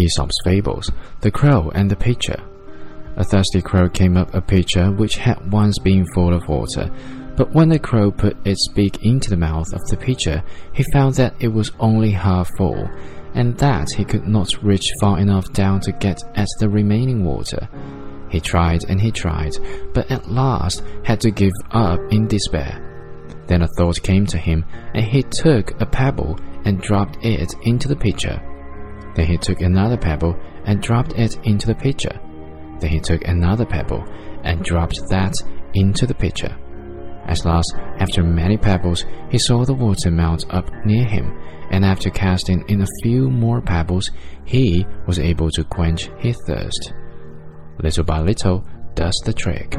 Aesop's Fables, The Crow and the Pitcher. A thirsty crow came up a pitcher which had once been full of water, but when the crow put its beak into the mouth of the pitcher, he found that it was only half full, and that he could not reach far enough down to get at the remaining water. He tried and he tried, but at last had to give up in despair. Then a thought came to him, and he took a pebble and dropped it into the pitcher. Then he took another pebble and dropped it into the pitcher. Then he took another pebble and dropped that into the pitcher. At last, after many pebbles, he saw the water mount up near him, and after casting in a few more pebbles, he was able to quench his thirst. Little by little does the trick.